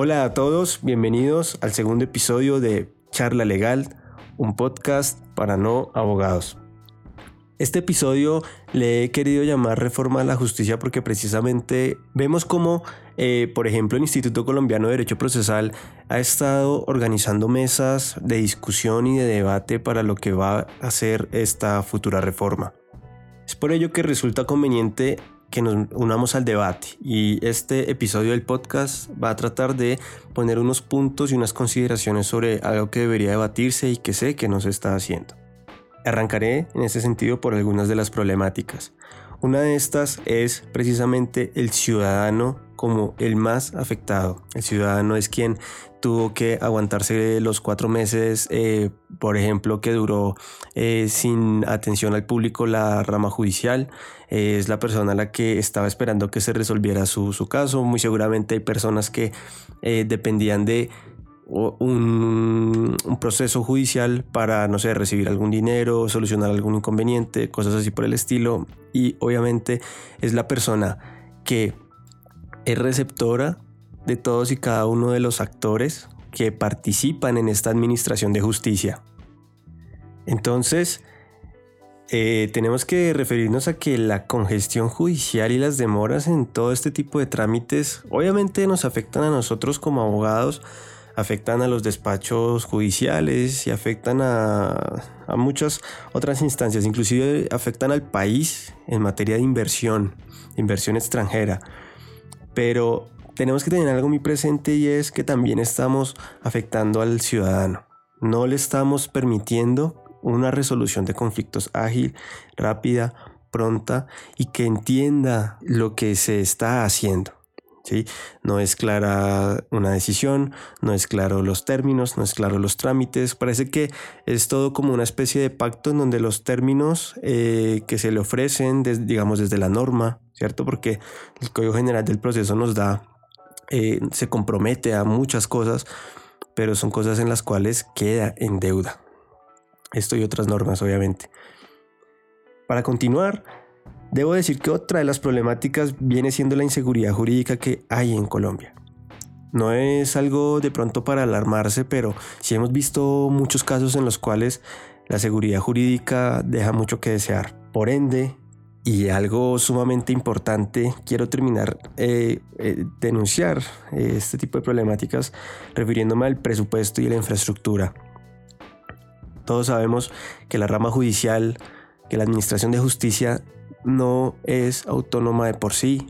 Hola a todos, bienvenidos al segundo episodio de Charla Legal, un podcast para no abogados. Este episodio le he querido llamar Reforma a la Justicia porque precisamente vemos cómo, eh, por ejemplo, el Instituto Colombiano de Derecho Procesal ha estado organizando mesas de discusión y de debate para lo que va a ser esta futura reforma. Es por ello que resulta conveniente que nos unamos al debate y este episodio del podcast va a tratar de poner unos puntos y unas consideraciones sobre algo que debería debatirse y que sé que no se está haciendo. Arrancaré en ese sentido por algunas de las problemáticas. Una de estas es precisamente el ciudadano como el más afectado. El ciudadano es quien tuvo que aguantarse los cuatro meses, eh, por ejemplo, que duró eh, sin atención al público la rama judicial. Eh, es la persona a la que estaba esperando que se resolviera su, caso. Muy seguramente hay personas que dependían de un, un, proceso judicial para, no sé, recibir algún dinero, solucionar algún inconveniente, cosas así por el estilo. Y obviamente es la persona que es receptora de todos y cada uno de los actores que participan en esta administración de justicia. Entonces, eh, tenemos que referirnos a que la congestión judicial y las demoras en todo este tipo de trámites obviamente nos afectan a nosotros como abogados, afectan a los despachos judiciales y afectan a, muchas otras instancias, inclusive afectan al país en materia de inversión, inversión extranjera. Pero tenemos que tener algo muy presente y es que también estamos afectando al ciudadano. No le estamos permitiendo una resolución de conflictos ágil, rápida, pronta y que entienda lo que se está haciendo. No es clara una decisión, no es claro los términos, no es claro los trámites. Parece que es todo como una especie de pacto en donde los términos eh, que se le ofrecen, digamos, desde la norma, ¿cierto? Porque el Código General del Proceso nos da, eh, se compromete a muchas cosas, pero son cosas en las cuales queda en deuda. Esto y otras normas, obviamente. Para continuar, Debo decir que otra de las problemáticas viene siendo la inseguridad jurídica que hay en Colombia. No es algo de pronto para alarmarse, pero sí hemos visto muchos casos en los cuales la seguridad jurídica deja mucho que desear. Por ende, y algo sumamente importante, quiero terminar eh, eh denunciar eh, este tipo de problemáticas refiriéndome al presupuesto y la infraestructura. Todos sabemos que la rama judicial, que la administración de justicia no es autónoma de por sí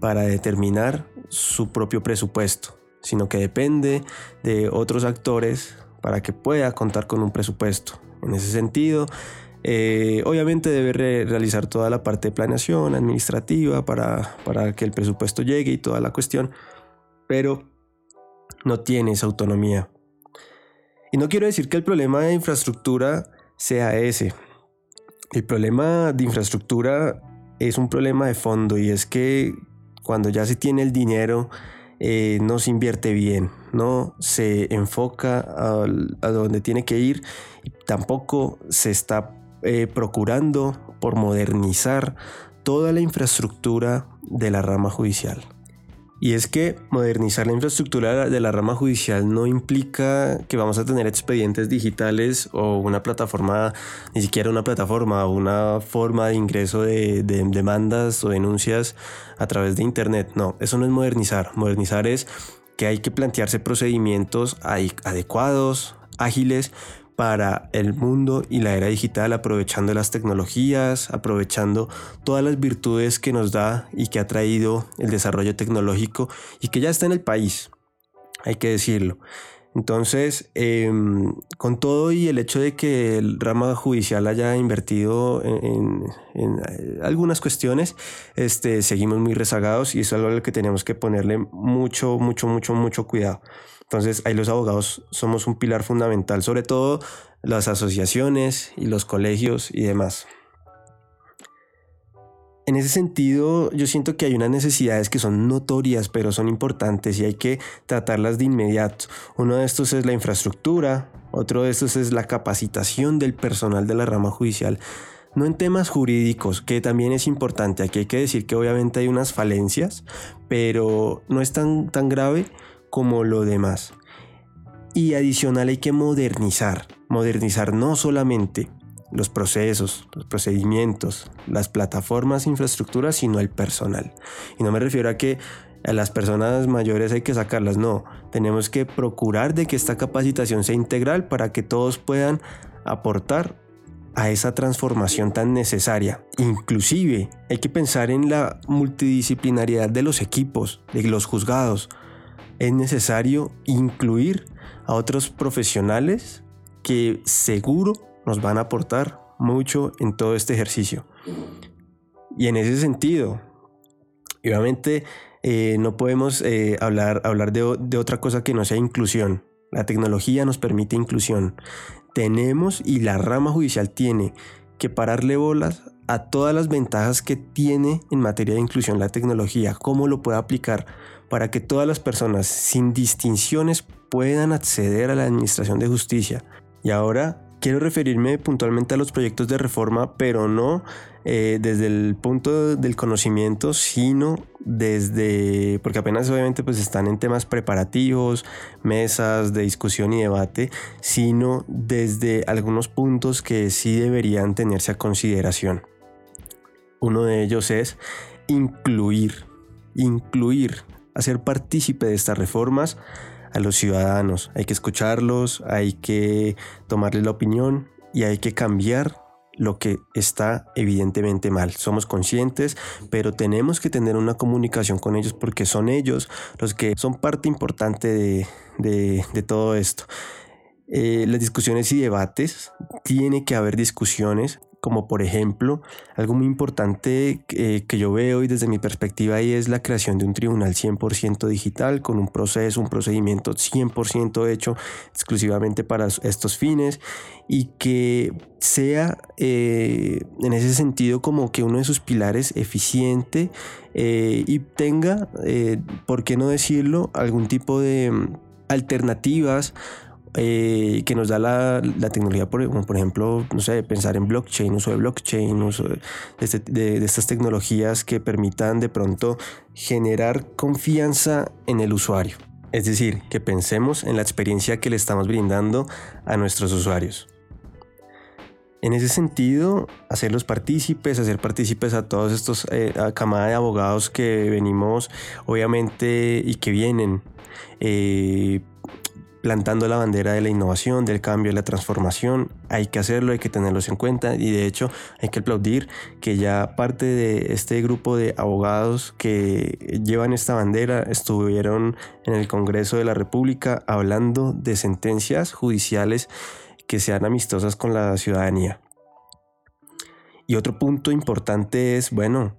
para determinar su propio presupuesto, sino que depende de otros actores para que pueda contar con un presupuesto. En ese sentido, eh, obviamente debe realizar toda la parte de planeación administrativa para, para que el presupuesto llegue y toda la cuestión, pero no tiene esa autonomía. Y no quiero decir que el problema de infraestructura sea ese, el problema de infraestructura es un problema de fondo y es que cuando ya se tiene el dinero eh, no se invierte bien, no se enfoca a, donde tiene que ir y tampoco se está eh, procurando por modernizar toda la infraestructura de la rama judicial. Y es que modernizar la infraestructura de la rama judicial no implica que vamos a tener expedientes digitales o una plataforma, ni siquiera una plataforma una forma de ingreso de, demandas o denuncias a través de Internet. No, eso no es modernizar. Modernizar es que hay que plantearse procedimientos adecuados, ágiles, para el mundo y la era digital, aprovechando las tecnologías, aprovechando todas las virtudes que nos da y que ha traído el desarrollo tecnológico y que ya está en el país, hay que decirlo. Entonces, em, con todo y el hecho de que el rama judicial haya invertido en, eh, algunas cuestiones, este, seguimos muy rezagados y eso es algo al que tenemos que ponerle mucho, mucho, mucho, mucho cuidado. Entonces ahí los abogados somos un pilar fundamental, sobre todo las asociaciones y los colegios y demás. En ese sentido, yo siento que hay unas necesidades que son notorias, pero son importantes y hay que tratarlas de inmediato. Uno de estos es la infraestructura, otro de estos es la capacitación del personal de la rama judicial. No en temas jurídicos, que también es importante. Aquí hay que decir que obviamente hay unas falencias, pero no es tan, tan grave como lo demás. Y adicional hay que modernizar, modernizar no solamente los procesos, los procedimientos, las plataformas, infraestructuras, sino el personal. Y no me refiero a que a las personas mayores hay que sacarlas, no, tenemos que procurar de que esta capacitación sea integral para que todos puedan aportar a esa transformación tan necesaria. Inclusive hay que pensar en la multidisciplinariedad de los equipos, de los juzgados. Es necesario incluir a otros profesionales que seguro nos van a aportar mucho en todo este ejercicio. Y en ese sentido, obviamente eh, no podemos eh, hablar, hablar de, de otra cosa que no sea inclusión. La tecnología nos permite inclusión tenemos y la rama judicial tiene que pararle bolas a todas las ventajas que tiene en materia de inclusión la tecnología, cómo lo puede aplicar para que todas las personas sin distinciones puedan acceder a la administración de justicia. Y ahora quiero referirme puntualmente a los proyectos de reforma, pero no eh, desde el punto del conocimiento, sino desde, porque apenas obviamente pues están en temas preparativos, mesas de discusión y debate, sino desde algunos puntos que sí deberían tenerse a consideración. Uno de ellos es incluir, incluir, hacer partícipe de estas reformas a los ciudadanos. Hay que escucharlos, hay que tomarles la opinión y hay que cambiar lo que está evidentemente mal. Somos conscientes, pero tenemos que tener una comunicación con ellos porque son ellos los que son parte importante de, todo esto. Eh, las discusiones y debates, tiene que haber discusiones como por ejemplo, algo muy importante eh, que yo veo y desde mi perspectiva ahí es la creación de un tribunal 100% digital con un proceso, un procedimiento 100% hecho exclusivamente para estos fines y que sea eh, en ese sentido como que uno de sus pilares eficiente eh, y tenga, por qué no decirlo, algún tipo de mm, alternativas eh, que nos da la, tecnología, por, ejemplo, no sé, pensar en blockchain, uso de blockchain, uso este, de, estas tecnologías que permitan de pronto generar confianza en el usuario. Es decir, que pensemos en la experiencia que le estamos brindando a nuestros usuarios. En ese sentido, hacerlos partícipes, hacer partícipes a todos estos, eh, a camada de abogados que venimos, obviamente, y que vienen eh, plantando la bandera de la innovación, del cambio, de la transformación. Hay que hacerlo, hay que tenerlos en cuenta y de hecho hay que aplaudir que ya parte de este grupo de abogados que llevan esta bandera estuvieron en el Congreso de la República hablando de sentencias judiciales que sean amistosas con la ciudadanía. Y otro punto importante es, bueno,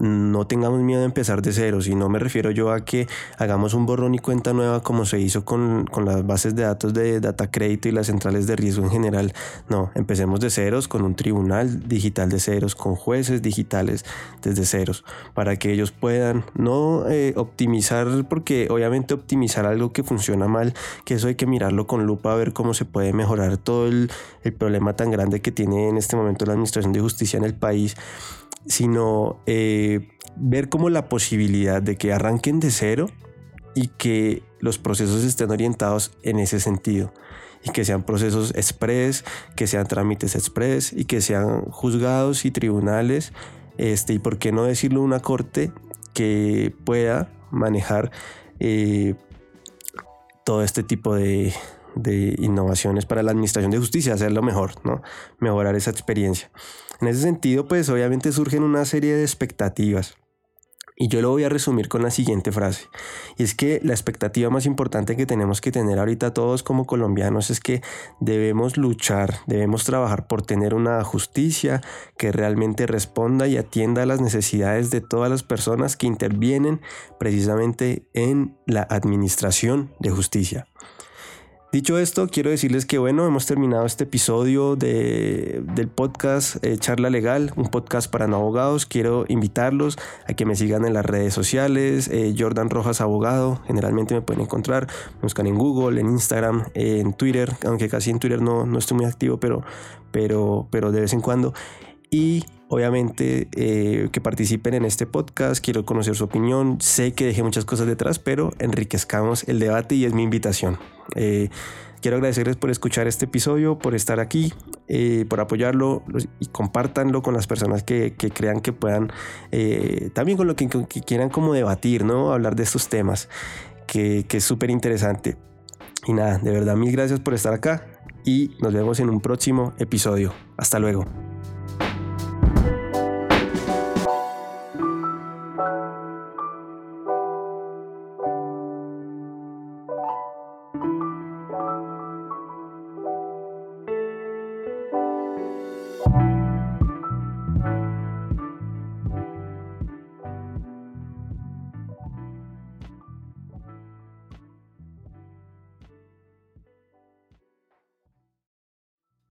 no tengamos miedo de empezar de cero, si no me refiero yo a que hagamos un borrón y cuenta nueva como se hizo con, las bases de datos de data crédito y las centrales de riesgo en general. No, empecemos de ceros con un tribunal digital de ceros, con jueces digitales desde ceros, para que ellos puedan no eh, optimizar, porque obviamente optimizar algo que funciona mal, que eso hay que mirarlo con lupa a ver cómo se puede mejorar todo el, el problema tan grande que tiene en este momento la Administración de Justicia en el país sino eh, ver como la posibilidad de que arranquen de cero y que los procesos estén orientados en ese sentido. Y que sean procesos express, que sean trámites express y que sean juzgados y tribunales, este, y por qué no decirlo una corte que pueda manejar eh, todo este tipo de, de innovaciones para la administración de justicia, hacerlo mejor, ¿no? Mejorar esa experiencia. En ese sentido, pues obviamente surgen una serie de expectativas. Y yo lo voy a resumir con la siguiente frase. Y es que la expectativa más importante que tenemos que tener ahorita todos como colombianos es que debemos luchar, debemos trabajar por tener una justicia que realmente responda y atienda a las necesidades de todas las personas que intervienen precisamente en la administración de justicia. Dicho esto, quiero decirles que bueno, hemos terminado este episodio de, del podcast eh, Charla Legal, un podcast para no abogados. Quiero invitarlos a que me sigan en las redes sociales, eh, Jordan Rojas Abogado, generalmente me pueden encontrar, me buscan en Google, en Instagram, en Twitter, aunque casi en Twitter no, no estoy muy activo, pero, pero, pero de vez en cuando. Y obviamente eh, que participen en este podcast, quiero conocer su opinión, sé que dejé muchas cosas detrás, pero enriquezcamos el debate y es mi invitación. Eh, quiero agradecerles por escuchar este episodio, por estar aquí, eh, por apoyarlo y compártanlo con las personas que, crean que puedan, también con lo que, quieran como debatir, ¿no? Hablar de estos temas, que, que es súper interesante. Y nada, de verdad, mil gracias por estar acá y nos vemos en un próximo episodio. Hasta luego.